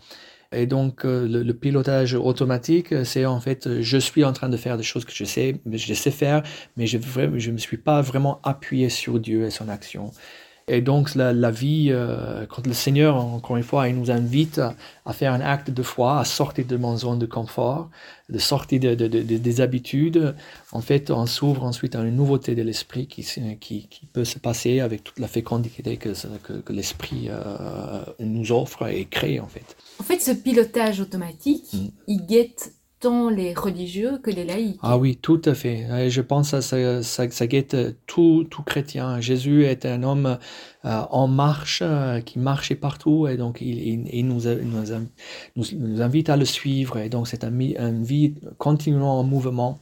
Et donc, le, pilotage automatique, c'est en fait, je suis en train de faire des choses que je sais, je sais faire, mais je ne me suis pas vraiment appuyé sur Dieu et son action. Et donc, la, la vie, euh, quand le Seigneur, encore une fois, il nous invite à, à faire un acte de foi, à sortir de mon zone de confort, de sortir de, de- de- de- des habitudes, en fait, on s'ouvre ensuite à une nouveauté de l'esprit qui, qui, qui peut se passer avec toute la fécondité que, que, que l'esprit euh, nous offre et crée, en fait. En fait, ce pilotage automatique, Mm. il guette les religieux que les laïcs. Ah oui, tout à fait. Je pense que ça, ça, ça guette tout, tout chrétien. Jésus est un homme euh, en marche, euh, qui marchait partout, et donc il, il, nous, nous, nous, invite à le suivre. Et donc c'est un, vie continuellement en mouvement.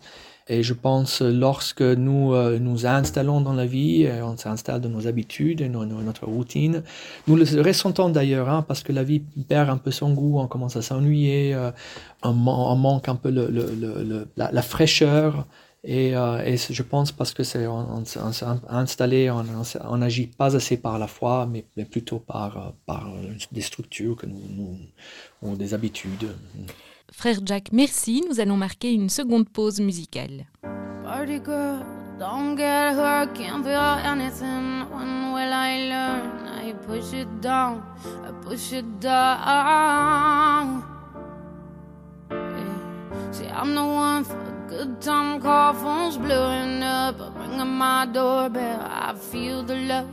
Et je pense lorsque nous euh, nous installons dans la vie, euh, on s'installe dans nos habitudes, nos- notre routine, nous le ressentons d'ailleurs, hein, parce que la vie perd un peu son goût, on commence à s'ennuyer, euh, on, man- on manque un peu la, fraîcheur. Et, je pense parce que c'est s'est- installé, on n'agit pas assez par la foi, mais, plutôt par, des structures ou des habitudes. Frère Jack, merci. Nous allons marquer une seconde pause musicale. Party girl, don't get hurt, can't feel anything. When will I learn? I push it down, I push it down. See, I'm the one for a good time call, phone's blowing up. I'm ringing my doorbell. I feel the love,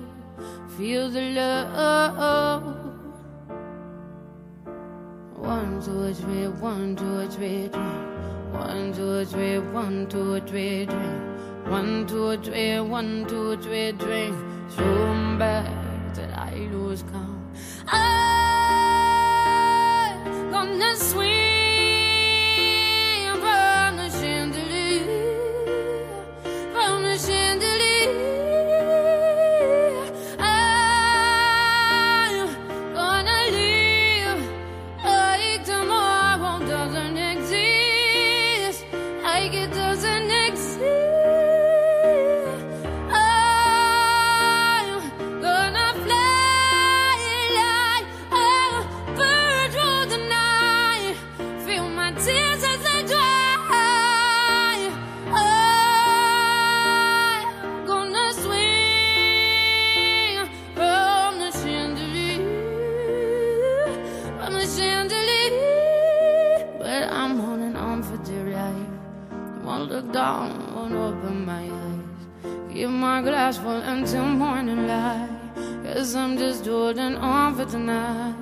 feel the love. One, two, three, one, two, three, drink. One, two, three, one, two, three, drink. One, two, three, one, two, three, drink. Zoom back till I lose count. I'm gonna swing full until morning light. Cause I'm just holding on for tonight.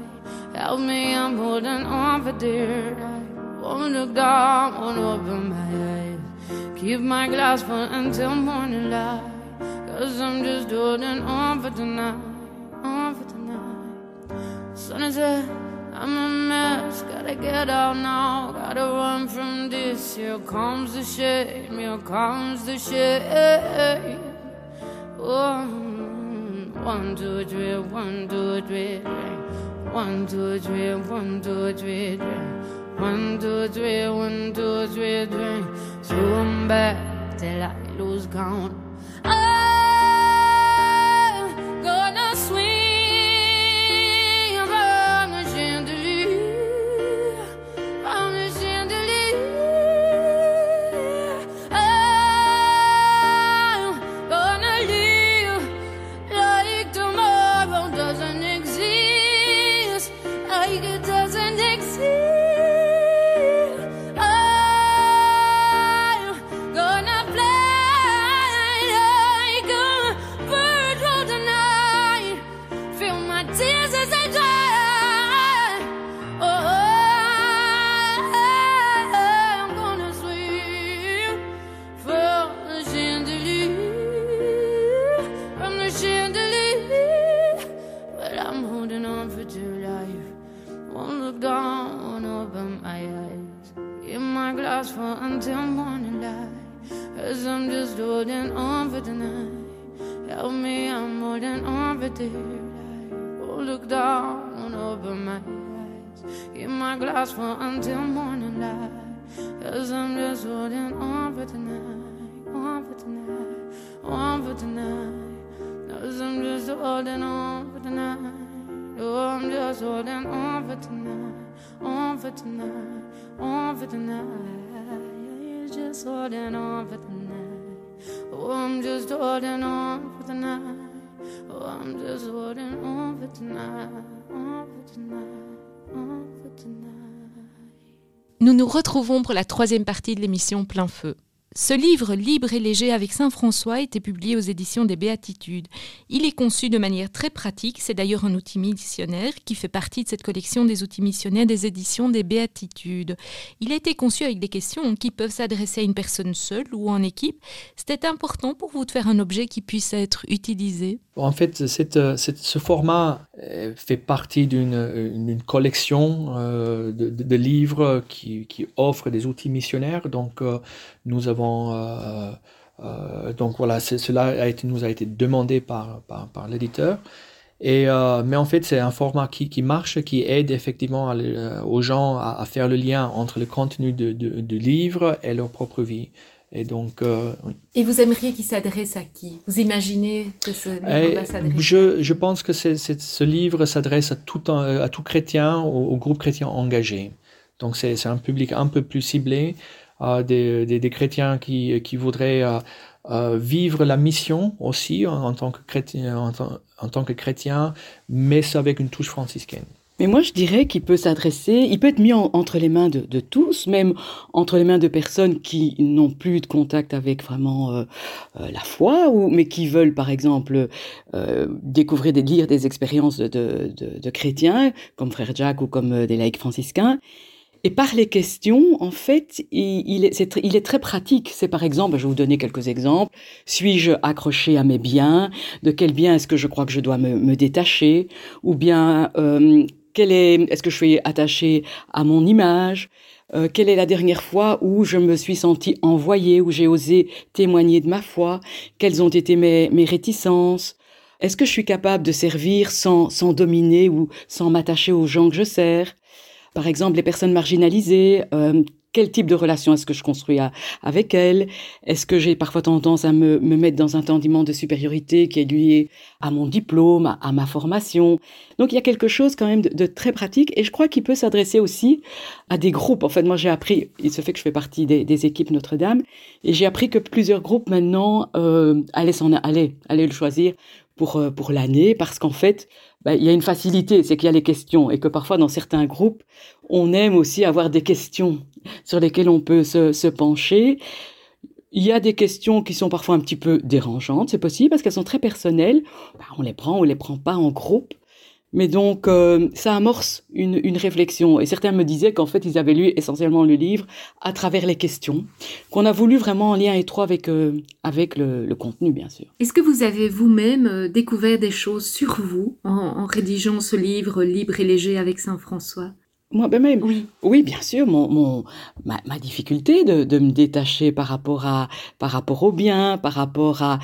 Help me, I'm holding on for dear life. Won't look down, won't open my eyes. Keep my glass full until morning light. Cause I'm just holding on for tonight. On for tonight. Sun is up, I'm a mess. Gotta get out now. Gotta run from this. Here comes the shame. Here comes the shame. One, one, two, three, one, two, three. One, two, three, one, two, three. One, two, three, one, two, three, drink. Zoom back till I lose count. I'm gonna swing Nous nous retrouvons pour la troisième partie de l'émission Plein Feu. Ce livre libre et léger avec Saint François été publié aux éditions des Béatitudes. Il est conçu de manière très pratique, c'est d'ailleurs un outil missionnaire qui fait partie de cette collection des outils missionnaires des éditions des Béatitudes. Il a été conçu avec des questions qui peuvent s'adresser à une personne seule ou en équipe. C'était important pour vous de faire un objet qui puisse être utilisé En fait, ce format fait partie d'une une collection euh, de, livres qui, qui offrent des outils missionnaires. Donc, euh, nous avons, euh, euh, donc voilà, cela a été, nous a été demandé par, par, l'éditeur. Euh, mais en fait, c'est un format qui, qui marche, qui aide effectivement euh, aux gens à, faire le lien entre le contenu de, de, de livre et leur propre vie. Et donc, euh, oui. Et vous aimeriez qu'il s'adresse à qui? Vous imaginez que ce livre Eh, va s'adresser? je, je pense que ce livre s'adresse à tout, un- à tout chrétien, au, au groupe chrétien engagé. Donc c'est un public un peu plus ciblé, euh, des, des, des chrétiens qui, qui voudraient euh, euh, vivre la mission aussi en, en tant que chrétien, en, en tant que chrétien, mais avec une touche franciscaine. Mais moi, je dirais qu'il peut s'adresser, il peut être mis en- entre les mains de, tous, même entre les mains de personnes qui n'ont plus de contact avec vraiment euh, euh, la foi, ou, mais qui veulent, par exemple, euh, découvrir, des, lire des expériences de, de, de- chrétiens, comme Frère Jacques ou comme euh, des laïcs franciscains. Et par les questions, en fait, il, est, il est, très pratique. C'est par exemple, je vais vous donner quelques exemples. Suis-je accroché à mes biens? De quel bien est-ce que je crois que je dois me, détacher? Ou bien, euh, est, est-ce que je suis attaché à mon image euh, Quelle est la dernière fois où je me suis senti envoyé, où j'ai osé témoigner de ma foi Quelles ont été mes, mes réticences. Est-ce que je suis capable de servir sans, sans dominer ou sans m'attacher aux gens que je sers? Par exemple, les personnes marginalisées, euh, quel type de relation est-ce que je construis avec elles Est-ce que j'ai parfois tendance à me, mettre dans un sentiment de supériorité qui est lié à mon diplôme, à, ma formation? Donc il y a quelque chose quand même de, très pratique et je crois qu'il peut s'adresser aussi à des groupes. En fait, moi j'ai appris, il se fait que je fais partie des, équipes Notre-Dame et j'ai appris que plusieurs groupes maintenant euh, allaient, s'en, allaient, allaient le choisir pour, euh, pour l'année parce qu'en fait, bah, il y a une facilité, c'est qu'il y a les questions et que parfois dans certains groupes, on aime aussi avoir des questions sur lesquelles on peut se, pencher. Il y a des questions qui sont parfois un petit peu dérangeantes, c'est possible parce qu'elles sont très personnelles. Bah, on les prend, on les prend pas en groupe. Mais donc, euh, ça amorce une, une, réflexion. Et certains me disaient qu'en fait, ils avaient lu essentiellement le livre à travers les questions, qu'on a voulu vraiment en lien étroit avec, euh, avec le, le, contenu, bien sûr. Est-ce que vous avez vous-même euh, découvert des choses sur vous en, en, rédigeant ce livre Libre et léger avec Saint François Moi-même? Oui. oui, bien sûr. Mon, mon, ma, ma difficulté de, de me détacher par rapport, à, par rapport au bien, par rapport à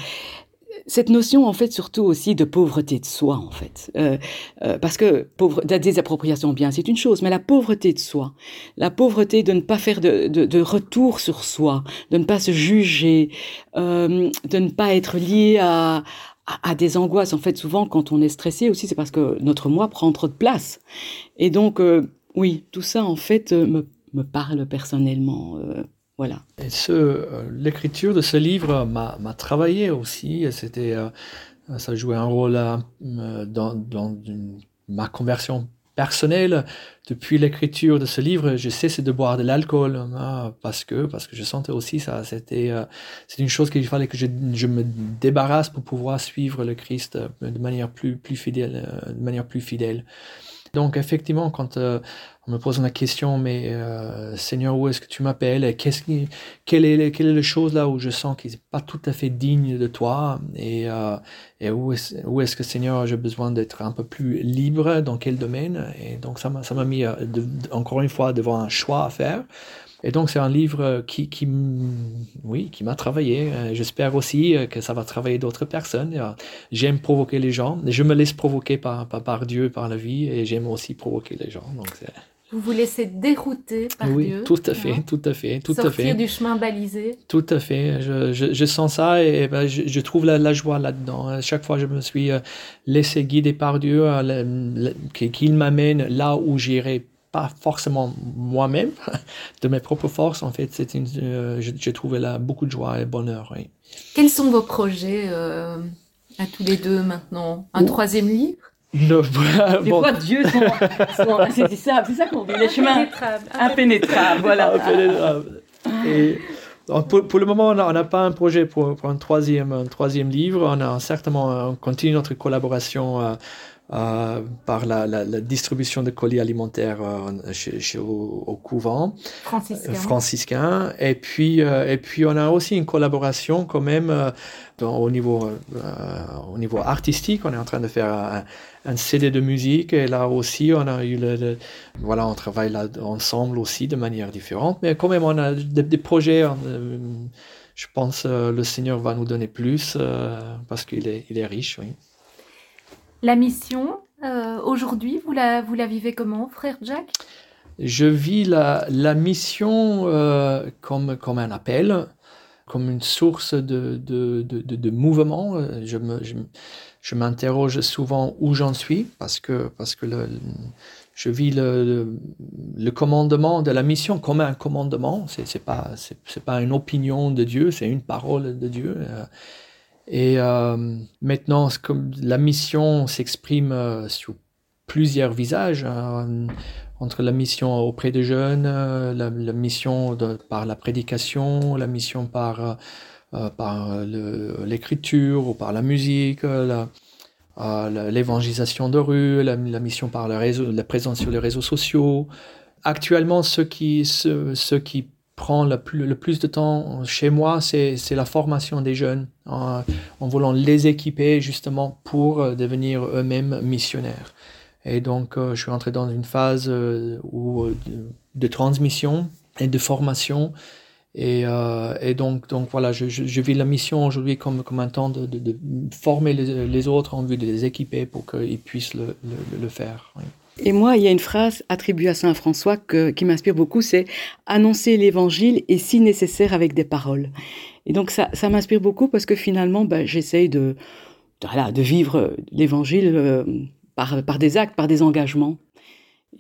cette notion en fait surtout aussi de pauvreté de soi en fait. Euh, euh, parce que pauvre la désappropriation bien c'est une chose mais la pauvreté de soi la pauvreté de ne pas faire de, de, de retour sur soi de ne pas se juger euh, de ne pas être lié à, à, des angoisses en fait souvent quand on est stressé aussi c'est parce que notre moi prend trop de place. Et donc euh, oui tout ça en fait me, me parle personnellement euh, voilà. Et ce, euh, l'écriture de ce livre m'a travaillé aussi. C'était, euh, ça jouait un rôle euh, dans, dans ma conversion personnelle. Depuis l'écriture de ce livre, j'ai cessé de boire de l'alcool hein, parce que parce que je sentais aussi ça. C'était c'est une chose qu'il fallait que je, je, me débarrasse pour pouvoir suivre le Christ de manière plus plus fidèle, de manière plus fidèle. Donc effectivement, quand on me pose la question, mais euh, Seigneur, où est-ce que tu m'appelles? Quelle est, la chose là où je sens qu'il n'est pas tout à fait digne de toi? Et, euh, où est-ce que Seigneur, j'ai besoin d'être un peu plus libre Dans quel domaine? Et donc ça m'a, mis euh, encore une fois devant un choix à faire. Et donc c'est un livre qui, oui, qui m'a travaillé. J'espère aussi que ça va travailler d'autres personnes. J'aime provoquer les gens. Je me laisse provoquer par, Dieu, par la vie, et j'aime aussi provoquer les gens. Donc vous vous laissez dérouter par oui, Dieu. tout à fait, tout à fait, tout Sortir à fait. du chemin balisé. Tout à fait. Je, je, je sens ça et ben, je, je, trouve la, la joie là-dedans. Chaque fois, je me suis euh, laissé guider par Dieu, euh, qu'il m'amène là où j'irai pas forcément moi-même, [LAUGHS] de mes propres forces. En fait, c'est une, euh, j'ai trouvé là beaucoup de joie et bonheur. Oui. Quels sont vos projets à tous les deux maintenant? Un troisième livre? Non, Des bon. fois, Dieu sont, sont c'est ça, c'est ça qu'on dit, les chemins impénétrables, voilà. Impénétrables. Et pour, pour, le moment, on n'a pas un projet pour, pour, un, troisième, un troisième livre. On a certainement, on continue notre collaboration euh, euh, par la, la, la, distribution de colis alimentaires euh, chez, chez, au, au, couvent franciscain. Euh, franciscain. Et puis, euh, et puis, on a aussi une collaboration quand même dans, au, niveau, au niveau artistique. On est en train de faire un, un, CD de musique et là aussi, on a eu le, le voilà, on travaille là ensemble aussi de manière différente. Mais quand même, on a des, des projets. je pense le Seigneur va nous donner plus parce qu'il est, il est riche. Oui. La mission, euh, aujourd'hui, vous la, vous la vivez comment, frère Jack? Je vis la, la mission euh, comme, comme un appel, comme une source de, de, de, mouvement. Je, me, je, je m'interroge souvent où j'en suis parce que, parce que je vis le, le, commandement de la mission comme un commandement. C'est, c'est pas, c'est, c'est pas une opinion de Dieu, c'est une parole de Dieu. Euh, et euh, maintenant, comme la mission s'exprime euh, sur plusieurs visages, entre la mission auprès des jeunes, euh, la, mission par la prédication, la mission par, euh, par l'écriture ou par la musique, l'évangélisation de rue, la, mission par le réseau, la présence sur les réseaux sociaux, actuellement, ce qui, ce, qui prend le plus, le plus de temps chez moi, c'est la formation des jeunes, en, voulant les équiper justement pour euh, devenir eux-mêmes missionnaires. Et donc, euh, je suis entré dans une phase euh, où, de, de, transmission et de formation. Et, euh, et donc, donc voilà, je, je, vis la mission aujourd'hui comme, comme un temps de, de, former les, autres en vue de les équiper pour qu'ils puissent le, le, faire. Et moi, il y a une phrase attribuée à Saint François que, qui m'inspire beaucoup, c'est annoncer l'évangile et si nécessaire avec des paroles. Et donc ça, ça m'inspire beaucoup parce que finalement, ben, j'essaye de, voilà, de vivre l'évangile euh, par, par des actes, par des engagements.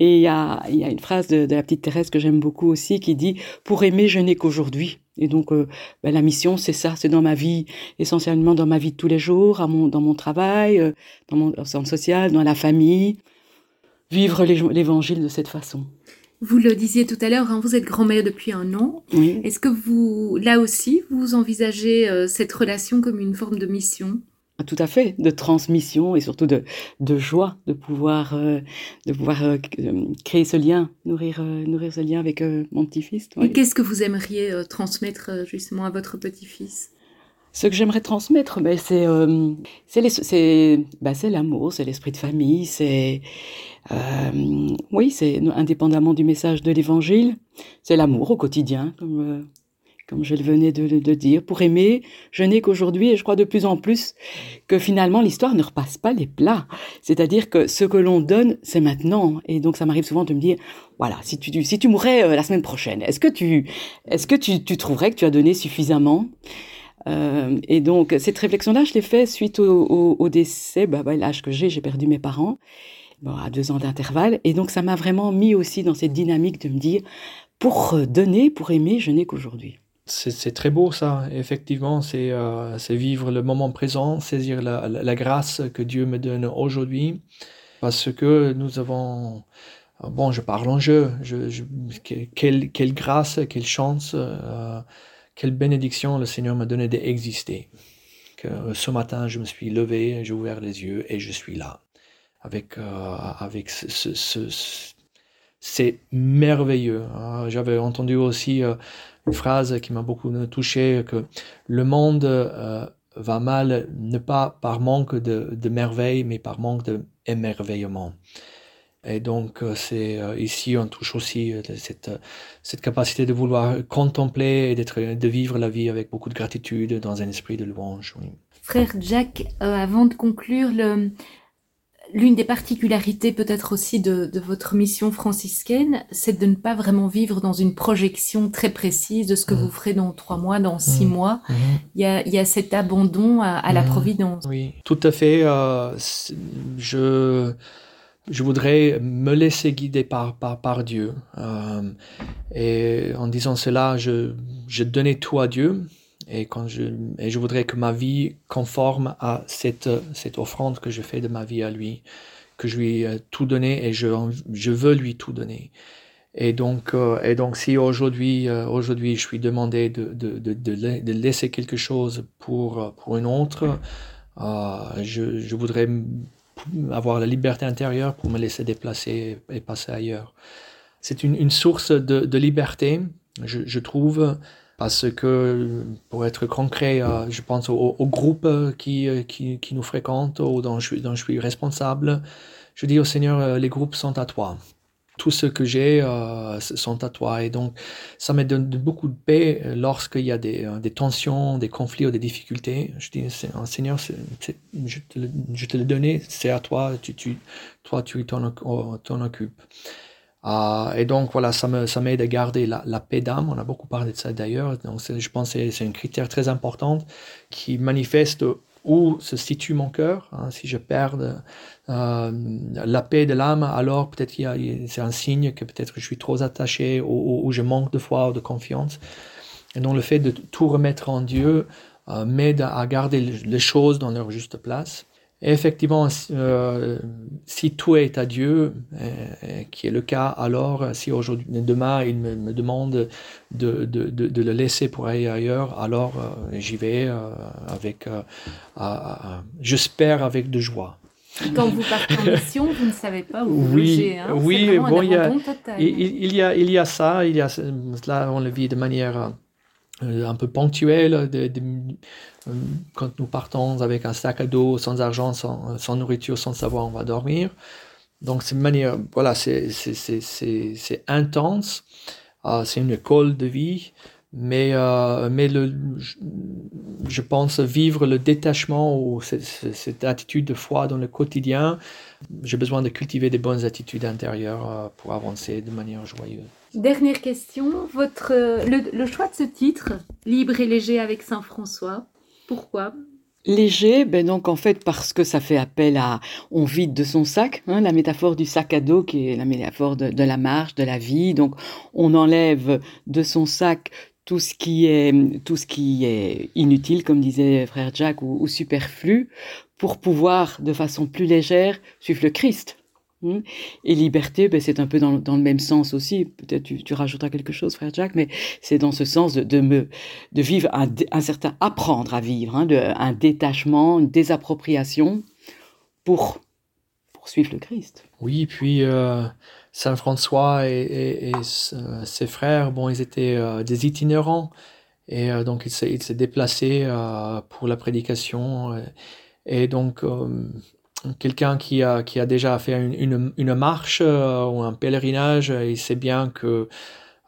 Et il y a, y a une phrase de, de la petite Thérèse que j'aime beaucoup aussi qui dit Pour aimer, je n'ai qu'aujourd'hui. Et donc, euh, ben, la mission, c'est ça, c'est dans ma vie, essentiellement dans ma vie de tous les jours, à mon, dans mon travail, euh, dans mon centre social, dans la famille vivre l'évangile de cette façon. Vous le disiez tout à l'heure, hein, vous êtes grand-mère depuis un an. Oui. Est-ce que vous, là aussi, vous envisagez euh, cette relation comme une forme de mission? Tout à fait, de transmission et surtout de, de joie de pouvoir, euh, de pouvoir euh, créer ce lien, nourrir, euh, nourrir ce lien avec euh, mon petit-fils. Oui. Et qu'est-ce que vous aimeriez euh, transmettre justement à votre petit-fils? Ce que j'aimerais transmettre, ben, c'est euh, c'est ben, l'amour, c'est l'esprit de famille, c'est euh, oui, c'est indépendamment du message de l'Évangile, c'est l'amour au quotidien, comme euh, comme je le venais de, de dire. Pour aimer, je n'ai qu'aujourd'hui, et je crois de plus en plus que finalement l'histoire ne repasse pas les plats. C'est-à-dire que ce que l'on donne, c'est maintenant. Et donc ça m'arrive souvent de me dire, voilà, si tu si tu mourrais euh, la semaine prochaine, est-ce que tu est-ce que tu, tu trouverais que tu as donné suffisamment? Euh, et donc, cette réflexion-là, je l'ai fait suite au, au, au décès, bah, bah, l'âge que j'ai, j'ai perdu mes parents, bon, à deux ans d'intervalle. Et donc, ça m'a vraiment mis aussi dans cette dynamique de me dire, pour donner, pour aimer, je n'ai qu'aujourd'hui. C'est très beau ça, effectivement, c'est euh, vivre le moment présent, saisir la, la, grâce que Dieu me donne aujourd'hui, parce que nous avons, bon, je parle en jeu, je, quelle, grâce, quelle chance. Euh, quelle bénédiction le Seigneur m'a donné d'exister. Que ce matin, je me suis levé, j'ai ouvert les yeux et je suis là. Avec, euh, avec ce c'est merveilleux. J'avais entendu aussi euh, une phrase qui m'a beaucoup touché, que le monde euh, va mal, ne pas par manque de, de merveille, mais par manque d'émerveillement. Et donc, euh, c'est euh, ici, on touche aussi euh, cette, cette capacité de vouloir contempler et d'être, de vivre la vie avec beaucoup de gratitude dans un esprit de louange. Frère Jack, euh, avant de conclure, le, l'une des particularités peut-être aussi de, de, votre mission franciscaine, c'est de ne pas vraiment vivre dans une projection très précise de ce que mmh. vous ferez dans trois mois, dans six mmh. mois. Mmh. Il, y a, il y a cet abandon à, à la providence. Oui, tout à fait. Euh, je je voudrais me laisser guider par, par, par Dieu. Euh, et en disant cela, je, je donnais tout à Dieu. Et, quand je, et je voudrais que ma vie conforme à cette, cette offrande que je fais de ma vie à lui, que je lui ai tout donné et je, je veux lui tout donner. Et donc, euh, et donc si aujourd'hui, euh, aujourd'hui, je suis demandé de, de, de, de, laisser quelque chose pour, pour une autre, euh, je, je voudrais avoir la liberté intérieure pour me laisser déplacer et passer ailleurs. C'est une, une, source de, de liberté, je, je, trouve, parce que, pour être concret, euh, je pense au, au groupe qui, qui, nous fréquente ou dont je, suis responsable. Je dis au Seigneur, euh, les groupes sont à toi tout ce que j'ai euh, sont à toi. Et donc, ça me donne beaucoup de paix lorsqu'il y a des, tensions, des conflits ou des difficultés. Je dis, Seigneur, je, te le, je donnais, c'est à toi, toi, tu t'en occupes. Euh, et donc, voilà, ça m'aide ça à garder la, paix d'âme. On a beaucoup parlé de ça d'ailleurs. Donc, je pense que c'est un critère très important qui manifeste où se situe mon cœur. Hein, si je perds euh, la paix de l'âme, alors peut-être c'est un signe que peut-être je suis trop attaché ou, ou, je manque de foi ou de confiance. Et donc le fait de tout remettre en Dieu euh, m'aide à garder les choses dans leur juste place. Et effectivement, euh, si tout est à Dieu, euh, qui est le cas, alors si aujourd'hui, demain, il me, me demande de, de, de, de, le laisser pour aller ailleurs, alors euh, j'y vais avec, j'espère avec de joie. Quand vous partez en mission, vous ne savez pas où vous Oui, logez. Hein oui, bon, il y a-. Il, y a, il y a ça, il y a, là on le vit de manière un peu ponctuelle, de- de- quand nous partons avec un sac à dos, sans argent, sans, sans nourriture, sans savoir on va dormir. Donc c'est une manière, voilà, c'est intense, Euh, c'est une école de vie, mais, euh, je, pense vivre le détachement ou cette, attitude de foi dans le quotidien, j'ai besoin de cultiver des bonnes attitudes intérieures euh, pour avancer de manière joyeuse. Dernière question, votre, euh, le, choix de ce titre, Libre et léger avec Saint-François, pourquoi? Léger, ben donc en fait parce que ça fait appel à on vide de son sac, hein, la métaphore du sac à dos qui est la métaphore de, la marche, de la vie. Donc on enlève de son sac tout ce qui est tout ce qui est inutile, comme disait frère Jack, ou, ou superflu, pour pouvoir de façon plus légère suivre le Christ. Hmm. Et liberté, ben, c'est un peu dans, dans le même sens aussi. Peut-être tu, tu rajouteras quelque chose, frère Jack, mais c'est dans ce sens de, de me de vivre un, certain apprendre à vivre, hein, un détachement, une désappropriation pour poursuivre le Christ. Oui, puis euh, Saint François et, euh, ses frères, bon, ils étaient euh, des itinérants et euh, donc ils se, ils se déplaçaient euh, pour la prédication. et donc quelqu'un qui a, qui a déjà fait une, une, marche euh, ou un pèlerinage, euh, il sait bien que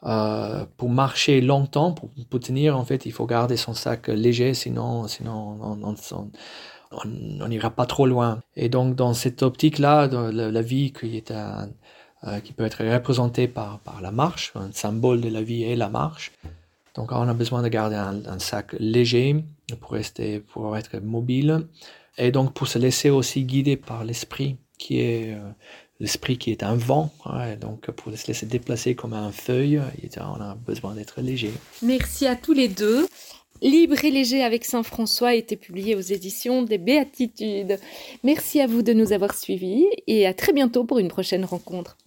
euh, pour marcher longtemps, pour, pour tenir, en fait, il faut garder son sac léger, sinon, sinon on, n'ira pas trop loin. Et donc, dans cette optique-là, la, vie qui, est un- qui peut être représentée par, par la marche, un symbole de la vie est la marche. Donc, on a besoin de garder un, un sac léger pour, rester, pour être mobile. Et donc, pour se laisser aussi guider par l'esprit, qui est euh, l'esprit qui est un vent. donc, pour se laisser déplacer comme un feuille, on a besoin d'être léger. Merci à tous les deux. Libre et léger avec Saint-François a été publié aux éditions des Béatitudes. Merci à vous de nous avoir suivis et à très bientôt pour une prochaine rencontre.